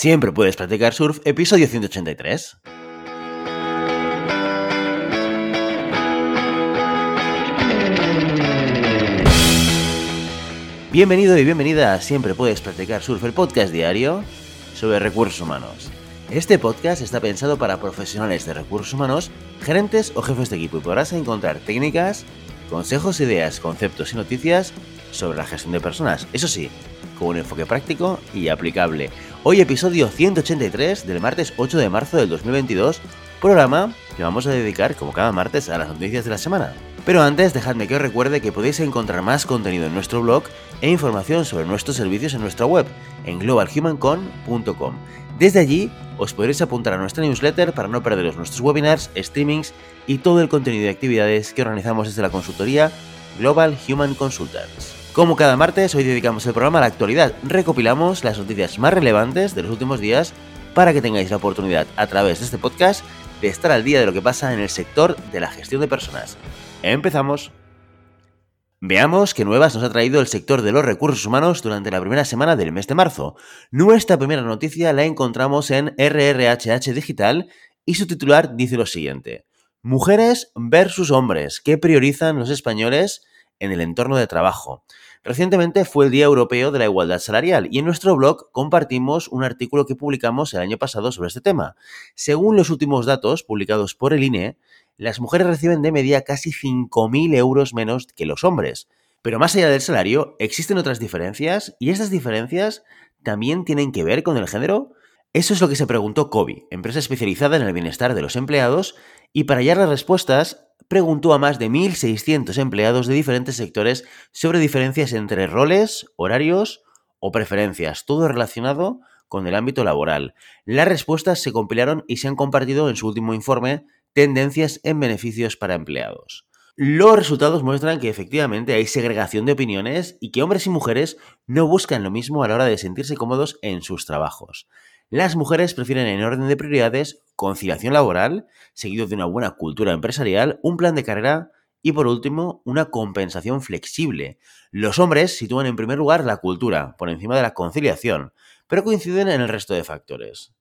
Siempre puedes practicar surf, episodio 183. Bienvenido y bienvenida a Siempre puedes practicar surf, el podcast diario sobre recursos humanos. Este podcast está pensado para profesionales de recursos humanos, gerentes o jefes de equipo y podrás encontrar técnicas, consejos, ideas, conceptos y noticias sobre la gestión de personas. Eso sí, con un enfoque práctico y aplicable. Hoy episodio 183 del martes 8 de marzo del 2022, programa que vamos a dedicar como cada martes a las noticias de la semana. Pero antes dejadme que os recuerde que podéis encontrar más contenido en nuestro blog e información sobre nuestros servicios en nuestra web, en globalhumancon.com. Desde allí os podréis apuntar a nuestra newsletter para no perderos nuestros webinars, streamings y todo el contenido de actividades que organizamos desde la consultoría Global Human Consultants. Como cada martes, hoy dedicamos el programa a la actualidad. Recopilamos las noticias más relevantes de los últimos días para que tengáis la oportunidad a través de este podcast de estar al día de lo que pasa en el sector de la gestión de personas. Empezamos. Veamos qué nuevas nos ha traído el sector de los recursos humanos durante la primera semana del mes de marzo. Nuestra primera noticia la encontramos en RRHH Digital y su titular dice lo siguiente. Mujeres versus hombres, ¿qué priorizan los españoles en el entorno de trabajo. Recientemente fue el Día Europeo de la Igualdad Salarial y en nuestro blog compartimos un artículo que publicamos el año pasado sobre este tema. Según los últimos datos publicados por el INE, las mujeres reciben de media casi 5.000 euros menos que los hombres. Pero más allá del salario, existen otras diferencias y estas diferencias también tienen que ver con el género. Eso es lo que se preguntó COBI, empresa especializada en el bienestar de los empleados, y para hallar las respuestas preguntó a más de 1.600 empleados de diferentes sectores sobre diferencias entre roles, horarios o preferencias, todo relacionado con el ámbito laboral. Las respuestas se compilaron y se han compartido en su último informe, Tendencias en beneficios para empleados. Los resultados muestran que efectivamente hay segregación de opiniones y que hombres y mujeres no buscan lo mismo a la hora de sentirse cómodos en sus trabajos. Las mujeres prefieren en orden de prioridades conciliación laboral, seguido de una buena cultura empresarial, un plan de carrera y por último una compensación flexible. Los hombres sitúan en primer lugar la cultura, por encima de la conciliación, pero coinciden en el resto de factores.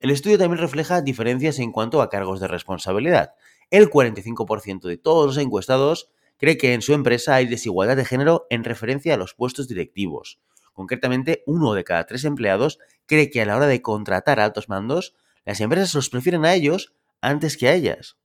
El estudio también refleja diferencias en cuanto a cargos de responsabilidad. El 45% de todos los encuestados cree que en su empresa hay desigualdad de género en referencia a los puestos directivos. Concretamente, uno de cada tres empleados cree que a la hora de contratar altos mandos, las empresas los prefieren a ellos antes que a ellas.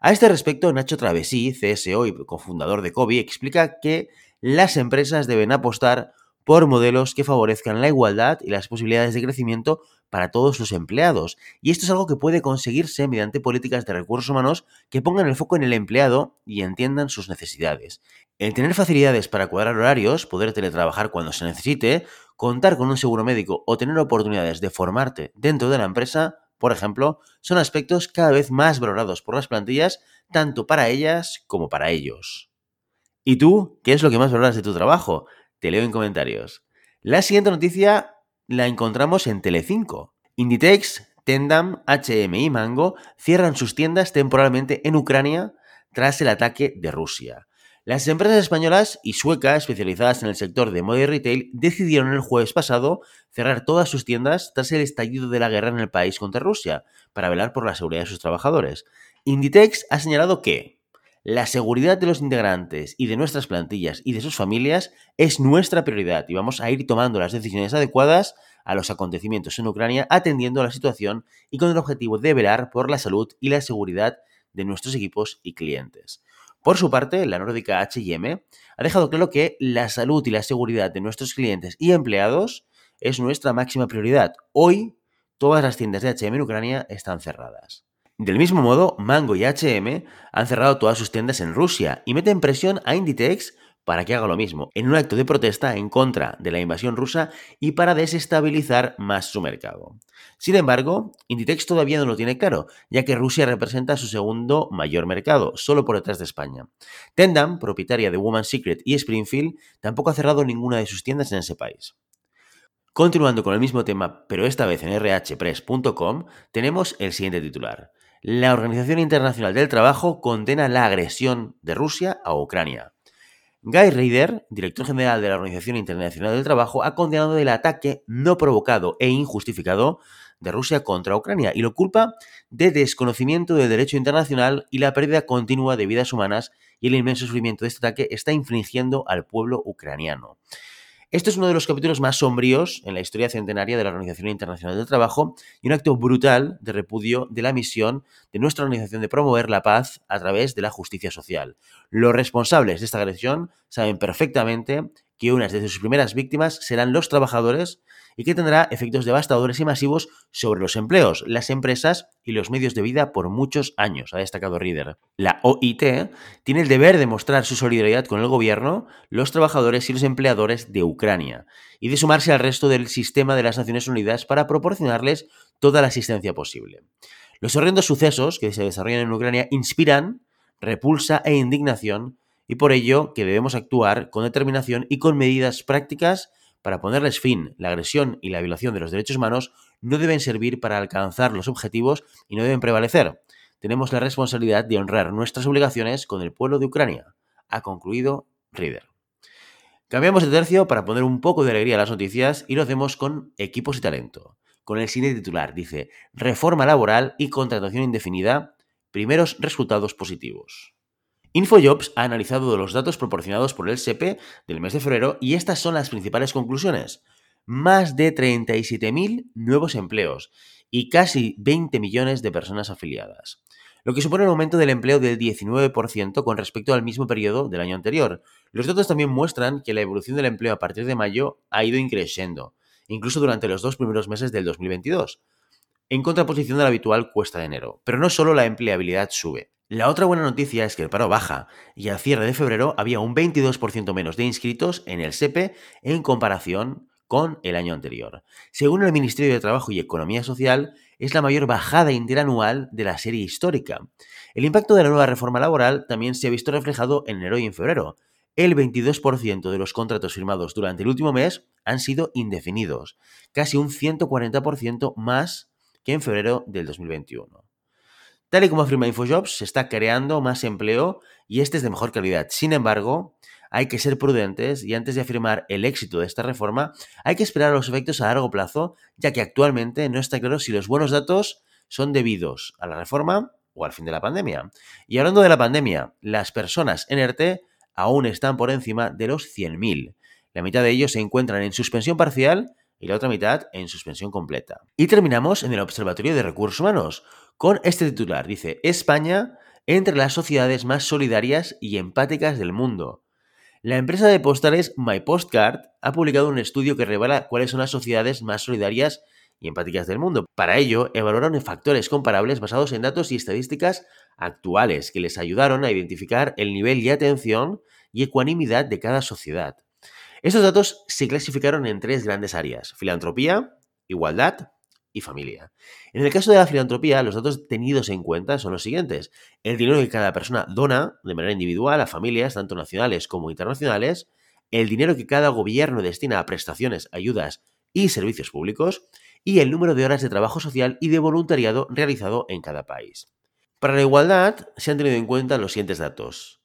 A este respecto, Nacho Travesí, CSO y cofundador de COBI, explica que las empresas deben apostar por modelos que favorezcan la igualdad y las posibilidades de crecimiento para todos los empleados. Y esto es algo que puede conseguirse mediante políticas de recursos humanos que pongan el foco en el empleado y entiendan sus necesidades. El tener facilidades para cuadrar horarios, poder teletrabajar cuando se necesite, contar con un seguro médico o tener oportunidades de formarte dentro de la empresa, por ejemplo, son aspectos cada vez más valorados por las plantillas, tanto para ellas como para ellos. ¿Y tú? ¿Qué es lo que más valoras de tu trabajo? Te leo en comentarios. La siguiente noticia la encontramos en Telecinco. Inditex, Tendam, HM y Mango cierran sus tiendas temporalmente en Ucrania tras el ataque de Rusia. Las empresas españolas y suecas especializadas en el sector de moda y retail decidieron el jueves pasado cerrar todas sus tiendas tras el estallido de la guerra en el país contra Rusia, para velar por la seguridad de sus trabajadores. Inditex ha señalado que la seguridad de los integrantes y de nuestras plantillas y de sus familias es nuestra prioridad y vamos a ir tomando las decisiones adecuadas a los acontecimientos en Ucrania atendiendo a la situación y con el objetivo de velar por la salud y la seguridad de nuestros equipos y clientes. Por su parte, la nórdica HM ha dejado claro que la salud y la seguridad de nuestros clientes y empleados es nuestra máxima prioridad. Hoy, todas las tiendas de HM en Ucrania están cerradas. Del mismo modo, Mango y HM han cerrado todas sus tiendas en Rusia y meten presión a Inditex para que haga lo mismo, en un acto de protesta en contra de la invasión rusa y para desestabilizar más su mercado. Sin embargo, Inditex todavía no lo tiene claro, ya que Rusia representa su segundo mayor mercado, solo por detrás de España. Tendam, propietaria de Woman's Secret y Springfield, tampoco ha cerrado ninguna de sus tiendas en ese país. Continuando con el mismo tema, pero esta vez en rhpress.com, tenemos el siguiente titular. La Organización Internacional del Trabajo condena la agresión de Rusia a Ucrania. Guy Ryder, director general de la Organización Internacional del Trabajo, ha condenado el ataque no provocado e injustificado de Rusia contra Ucrania y lo culpa de desconocimiento del derecho internacional y la pérdida continua de vidas humanas y el inmenso sufrimiento de este ataque está infligiendo al pueblo ucraniano. Esto es uno de los capítulos más sombríos en la historia centenaria de la Organización Internacional del Trabajo y un acto brutal de repudio de la misión de nuestra organización de promover la paz a través de la justicia social. Los responsables de esta agresión saben perfectamente que unas de sus primeras víctimas serán los trabajadores y que tendrá efectos devastadores y masivos sobre los empleos, las empresas y los medios de vida por muchos años, ha destacado Reader. La OIT tiene el deber de mostrar su solidaridad con el gobierno, los trabajadores y los empleadores de Ucrania y de sumarse al resto del sistema de las Naciones Unidas para proporcionarles toda la asistencia posible. Los horrendos sucesos que se desarrollan en Ucrania inspiran repulsa e indignación y por ello que debemos actuar con determinación y con medidas prácticas para ponerles fin, la agresión y la violación de los derechos humanos no deben servir para alcanzar los objetivos y no deben prevalecer. Tenemos la responsabilidad de honrar nuestras obligaciones con el pueblo de Ucrania, ha concluido Reader. Cambiamos de tercio para poner un poco de alegría a las noticias y lo hacemos con equipos y talento. Con el cine titular dice Reforma laboral y contratación indefinida, primeros resultados positivos. InfoJobs ha analizado los datos proporcionados por el SEPE del mes de febrero y estas son las principales conclusiones. Más de 37.000 nuevos empleos y casi 20 millones de personas afiliadas, lo que supone un aumento del empleo del 19% con respecto al mismo periodo del año anterior. Los datos también muestran que la evolución del empleo a partir de mayo ha ido increciendo, incluso durante los dos primeros meses del 2022, en contraposición a la habitual cuesta de enero. Pero no solo la empleabilidad sube. La otra buena noticia es que el paro baja y al cierre de febrero había un 22% menos de inscritos en el SEPE en comparación con el año anterior. Según el Ministerio de Trabajo y Economía Social, es la mayor bajada interanual de la serie histórica. El impacto de la nueva reforma laboral también se ha visto reflejado en enero y en febrero. El 22% de los contratos firmados durante el último mes han sido indefinidos, casi un 140% más que en febrero del 2021. Tal y como afirma InfoJobs, se está creando más empleo y este es de mejor calidad. Sin embargo, hay que ser prudentes y antes de afirmar el éxito de esta reforma, hay que esperar los efectos a largo plazo, ya que actualmente no está claro si los buenos datos son debidos a la reforma o al fin de la pandemia. Y hablando de la pandemia, las personas en ERTE aún están por encima de los 100.000. La mitad de ellos se encuentran en suspensión parcial y la otra mitad en suspensión completa. Y terminamos en el Observatorio de Recursos Humanos, con este titular. Dice, España entre las sociedades más solidarias y empáticas del mundo. La empresa de postales MyPostcard ha publicado un estudio que revela cuáles son las sociedades más solidarias y empáticas del mundo. Para ello, evaluaron factores comparables basados en datos y estadísticas actuales que les ayudaron a identificar el nivel de atención y ecuanimidad de cada sociedad. Estos datos se clasificaron en tres grandes áreas, filantropía, igualdad y familia. En el caso de la filantropía, los datos tenidos en cuenta son los siguientes. El dinero que cada persona dona de manera individual a familias, tanto nacionales como internacionales, el dinero que cada gobierno destina a prestaciones, ayudas y servicios públicos, y el número de horas de trabajo social y de voluntariado realizado en cada país. Para la igualdad se han tenido en cuenta los siguientes datos.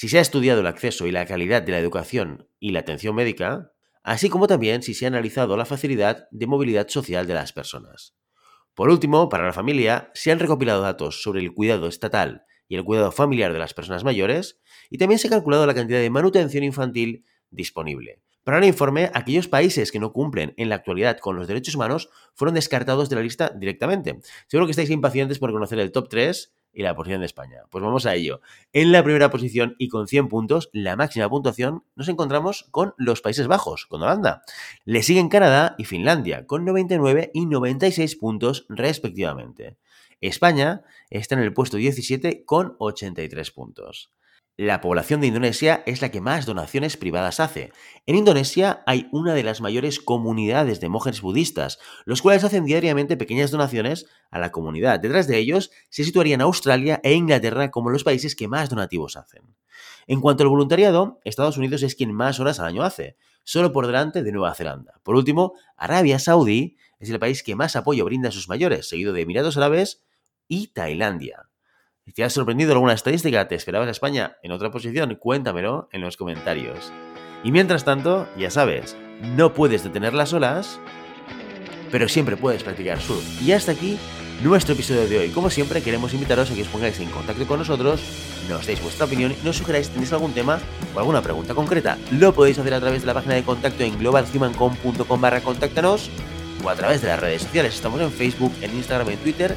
Si se ha estudiado el acceso y la calidad de la educación y la atención médica, así como también si se ha analizado la facilidad de movilidad social de las personas. Por último, para la familia, se han recopilado datos sobre el cuidado estatal y el cuidado familiar de las personas mayores, y también se ha calculado la cantidad de manutención infantil disponible. Para el informe, aquellos países que no cumplen en la actualidad con los derechos humanos fueron descartados de la lista directamente. Seguro que estáis impacientes por conocer el top 3 y la posición de España. Pues vamos a ello. En la primera posición y con 100 puntos, la máxima puntuación, nos encontramos con los Países Bajos, con Holanda. Le siguen Canadá y Finlandia, con 99 y 96 puntos respectivamente. España está en el puesto 17 con 83 puntos. La población de Indonesia es la que más donaciones privadas hace. En Indonesia hay una de las mayores comunidades de monjes budistas, los cuales hacen diariamente pequeñas donaciones a la comunidad. Detrás de ellos se situarían Australia e Inglaterra como los países que más donativos hacen. En cuanto al voluntariado, Estados Unidos es quien más horas al año hace, solo por delante de Nueva Zelanda. Por último, Arabia Saudí es el país que más apoyo brinda a sus mayores, seguido de Emiratos Árabes y Tailandia. Te has sorprendido alguna estadística, te esperabas a España en otra posición, cuéntamelo en los comentarios. Y mientras tanto, ya sabes, no puedes detener las olas, pero siempre puedes practicar surf. Y hasta aquí nuestro episodio de hoy. Como siempre, queremos invitaros a que os pongáis en contacto con nosotros, nos deis vuestra opinión y nos sugeráis si tenéis algún tema o alguna pregunta concreta. Lo podéis hacer a través de la página de contacto en globalhumancom.com barra contáctanos o a través de las redes sociales. Estamos en Facebook, en Instagram, en Twitter